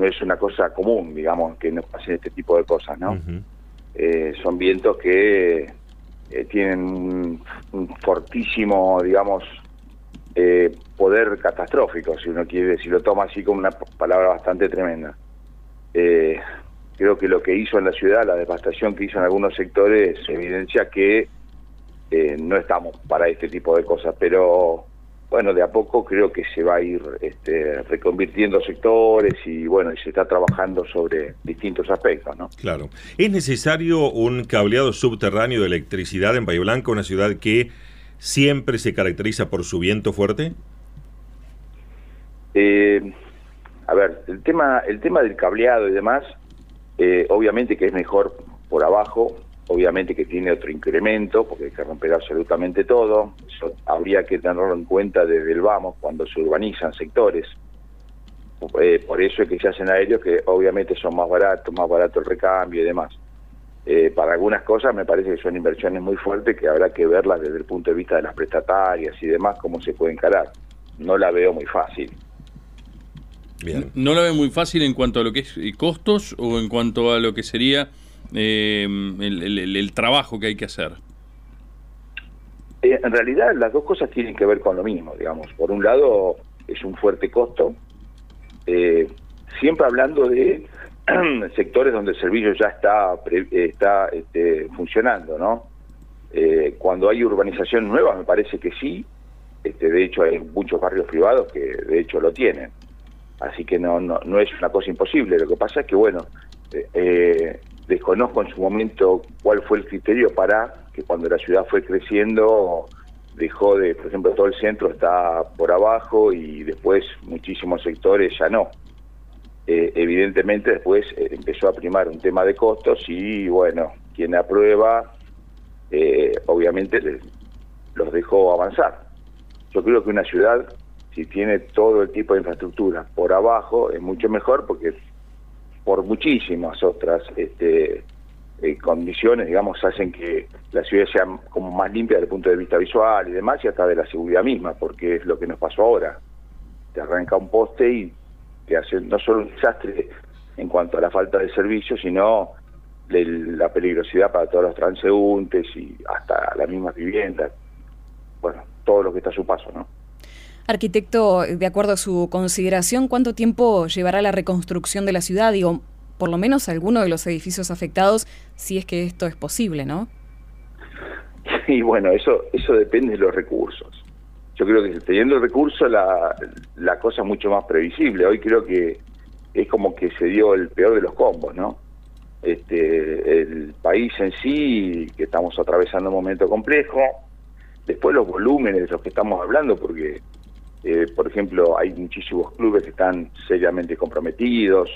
no es una cosa común, digamos, que nos pasen este tipo de cosas, ¿no? Eh, son vientos que eh, tienen un, fortísimo, digamos, eh, poder catastrófico, si uno quiere, si lo toma así como una palabra bastante tremenda. creo que lo que hizo en la ciudad, la devastación que hizo en algunos sectores, evidencia que no estamos para este tipo de cosas, pero bueno, de a poco creo que se va a ir este, reconvirtiendo sectores y bueno, y se está trabajando sobre distintos aspectos, ¿no? Claro. ¿Es necesario un cableado subterráneo de electricidad en Bahía Blanca, una ciudad que siempre se caracteriza por su viento fuerte? Eh, a ver, el tema, el tema del cableado y demás, eh, obviamente que es mejor por abajo, obviamente que tiene otro incremento, porque hay que romper absolutamente todo, eso habría que tenerlo en cuenta desde el vamos cuando se urbanizan sectores, eh, por eso es que se hacen aéreos que obviamente son más baratos, más barato el recambio y demás. Eh, para algunas cosas me parece que son inversiones muy fuertes que habrá que verlas desde el punto de vista de las prestatarias y demás, cómo se puede encarar. No la veo muy fácil. ¿No la veo muy fácil en cuanto a lo que es costos o en cuanto a lo que sería eh, el, trabajo que hay que hacer? Eh, en realidad las dos cosas tienen que ver con lo mismo, digamos. Por un lado es un fuerte costo, eh, siempre hablando de sectores donde el servicio ya está, está este, funcionando, ¿no? Eh, cuando hay urbanización nueva me parece que sí, este, de hecho hay muchos barrios privados que de hecho lo tienen, así que no, no, no es una cosa imposible, lo que pasa es que bueno, eh, desconozco en su momento cuál fue el criterio para que cuando la ciudad fue creciendo dejó de, por ejemplo, todo el centro está por abajo y después muchísimos sectores ya no. Eh, evidentemente después eh, empezó a primar un tema de costos y bueno, quien aprueba eh, obviamente los dejó avanzar. Yo creo que una ciudad, si tiene todo el tipo de infraestructura por abajo, es mucho mejor porque por muchísimas otras este, eh, condiciones, digamos, hacen que la ciudad sea como más limpia desde el punto de vista visual y demás, y hasta de la seguridad misma, porque es lo que nos pasó ahora. Te arranca un poste y te hace no solo un desastre en cuanto a la falta de servicio, sino la peligrosidad para todos los transeúntes y hasta las mismas viviendas. Bueno, todo lo que está a su paso, ¿no? Arquitecto, de acuerdo a su consideración, ¿cuánto tiempo llevará la reconstrucción de la ciudad? Digo, por lo menos alguno de los edificios afectados, si es que esto es posible, ¿no? Y bueno, eso, eso depende de los recursos. Yo creo que teniendo el recurso la, la cosa es mucho más previsible. Hoy creo que es como que se dio el peor de los combos, ¿no? Este, el país en sí, que estamos atravesando un momento complejo, después los volúmenes de los que estamos hablando, porque eh, por ejemplo, hay muchísimos clubes que están seriamente comprometidos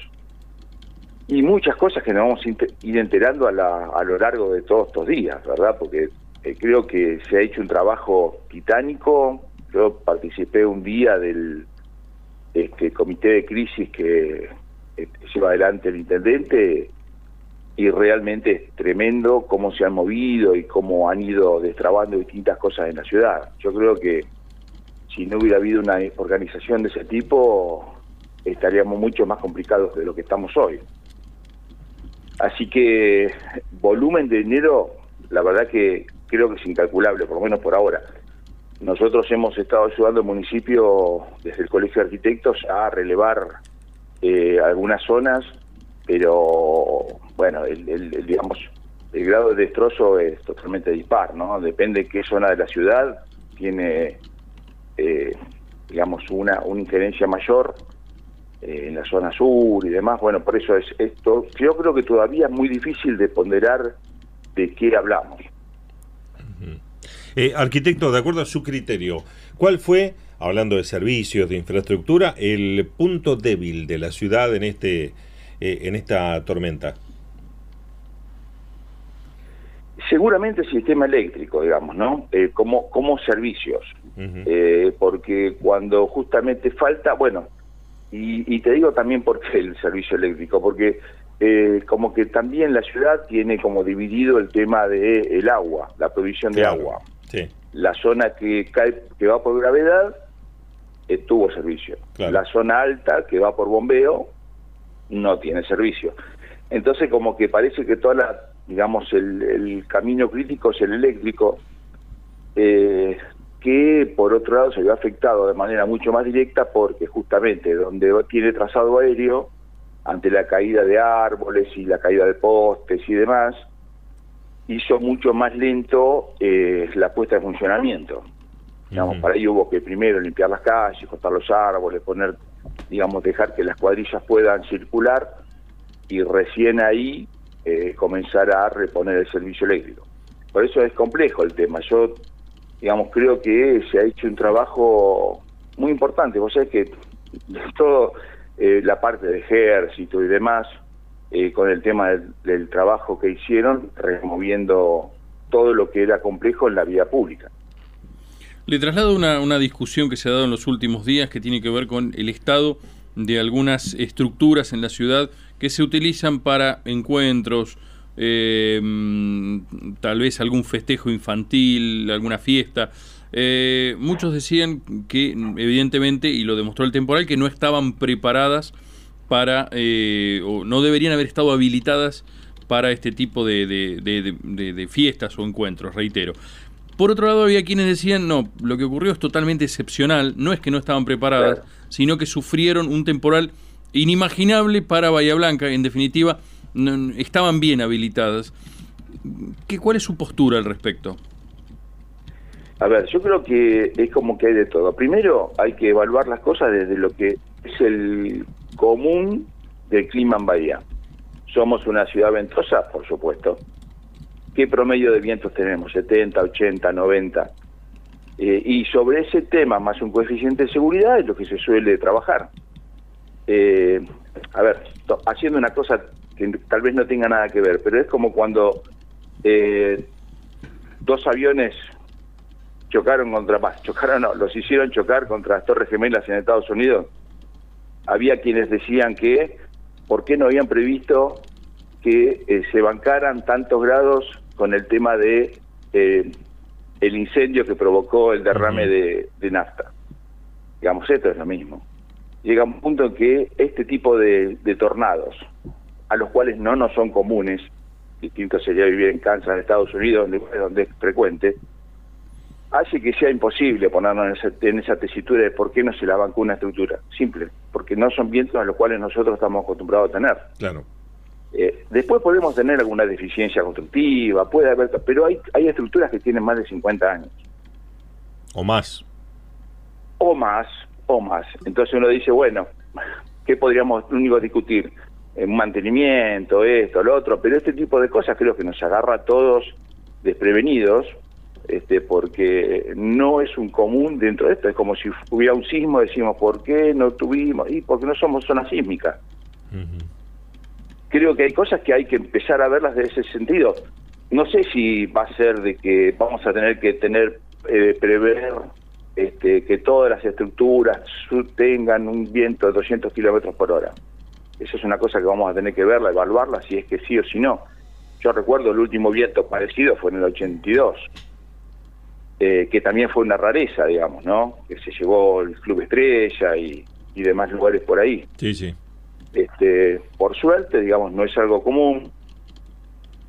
y muchas cosas que nos vamos a ir enterando a, lo largo de todos estos días, ¿verdad? Porque eh, creo que se ha hecho un trabajo titánico. Yo participé un día del este, comité de crisis que este, lleva adelante el intendente y realmente es tremendo cómo se han movido y cómo han ido destrabando distintas cosas en la ciudad. Yo creo que si no hubiera habido una organización de ese tipo, estaríamos mucho más complicados de lo que estamos hoy. Así que volumen de dinero, la verdad que creo que es incalculable, por lo menos por ahora. Nosotros hemos estado ayudando al municipio desde el Colegio de Arquitectos a relevar eh, algunas zonas, pero bueno, digamos, el grado de destrozo es totalmente dispar, ¿no? Depende de qué zona de la ciudad tiene eh, digamos, una, una injerencia mayor eh, en la zona sur y demás. Bueno, por eso es esto. Yo creo que todavía es muy difícil de ponderar de qué hablamos. Eh, arquitecto, de acuerdo a su criterio, ¿cuál fue, hablando de servicios, de infraestructura, el punto débil de la ciudad en, este, en esta tormenta? Seguramente el sistema eléctrico, digamos, ¿no? Como, como servicios. Eh, porque cuando justamente falta, bueno, y, te digo también por qué el servicio eléctrico, porque eh, como que también la ciudad tiene como dividido el tema de el agua, la provisión de agua. Sí. La zona que cae, que va por gravedad, eh, tuvo servicio. La zona alta, que va por bombeo, no tiene servicio. Entonces como que parece que toda la, digamos, el, camino crítico es el eléctrico, eh, que por otro lado se ve afectado de manera mucho más directa porque justamente donde tiene trazado aéreo, ante la caída de árboles y la caída de postes y demás, hizo mucho más lento eh, la puesta de funcionamiento. Digamos, para ello hubo que primero limpiar las calles, cortar los árboles, poner, digamos, dejar que las cuadrillas puedan circular y recién ahí eh, comenzar a reponer el servicio eléctrico. Por eso es complejo el tema. Yo, digamos, creo que se ha hecho un trabajo muy importante. Vos sabés que todo eh, la parte de ejército y demás, eh, con el tema del, trabajo que hicieron, removiendo todo lo que era complejo en la vía pública. Le traslado una, una discusión que se ha dado en los últimos días que tiene que ver con el estado de algunas estructuras en la ciudad que se utilizan para encuentros, eh, tal vez algún festejo infantil, alguna fiesta. Eh, muchos decían que, evidentemente, y lo demostró el temporal, que no estaban preparadas para, eh, o no deberían haber estado habilitadas para este tipo de, de, fiestas o encuentros, reitero. Por otro lado, había quienes decían, no, lo que ocurrió es totalmente excepcional, no es que no estaban preparadas, sino que sufrieron un temporal inimaginable para Bahía Blanca, en definitiva, estaban bien habilitadas. ¿Qué, ¿Cuál es su postura al respecto? A ver, yo creo que es como que hay de todo. Primero hay que evaluar las cosas desde lo que es el común del clima en Bahía. Somos una ciudad ventosa, por supuesto, ¿Qué promedio de vientos tenemos? 70, 80, 90. y sobre ese tema, más un coeficiente de seguridad, es lo que se suele trabajar. Eh, a ver, haciendo una cosa que tal vez no tenga nada que ver, pero es como cuando eh, dos aviones chocaron contra más, chocaron no, los hicieron chocar contra las Torres Gemelas en Estados Unidos. Había quienes decían que, ¿por qué no habían previsto que eh, se bancaran tantos grados con el tema de eh, el incendio que provocó el derrame de, nafta. Digamos, esto es lo mismo. Llega un punto en que este tipo de, tornados, a los cuales no nos son comunes, distinto sería vivir en Kansas, en Estados Unidos, donde, donde es frecuente, hace que sea imposible ponernos en esa, en esa, tesitura de por qué no se la bancó una estructura. Simple, porque no son vientos a los cuales nosotros estamos acostumbrados a tener. Claro. Eh, después podemos tener alguna deficiencia constructiva, puede haber, pero hay, hay estructuras que tienen más de 50 años. O más. O más, o más. Entonces uno dice, bueno, ¿qué podríamos único discutir? En mantenimiento, esto, lo otro, pero este tipo de cosas creo que nos agarra a todos desprevenidos, este, porque no es un común dentro de esto, es como si hubiera un sismo, decimos, ¿por qué no tuvimos? Y porque no somos zona sísmica creo que hay cosas que hay que empezar a verlas de ese sentido. No sé si va a ser de que vamos a tener que tener eh, prever este, que todas las estructuras tengan un viento de 200 kilómetros por hora. Esa es una cosa que vamos a tener que verla, evaluarla, si es que sí o si no. Yo recuerdo el último viento parecido fue en el 82, eh, que también fue una rareza, digamos, ¿no? Que se llevó el Club Estrella y, y demás lugares por ahí. Sí, sí. Este, por suerte, digamos, no es algo común.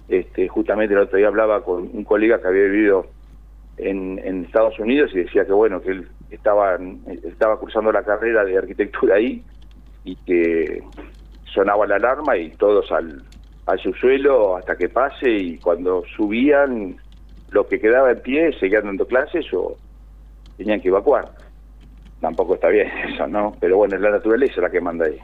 Este, justamente el otro día hablaba con un colega que había vivido en, Estados Unidos y decía que bueno, que él estaba, estaba cursando la carrera de arquitectura ahí y que sonaba la alarma y todos al, al subsuelo hasta que pase y cuando subían, lo que quedaba en pie seguían dando clases o tenían que evacuar. Tampoco está bien eso, ¿no? Pero bueno, es la naturaleza la que manda ahí.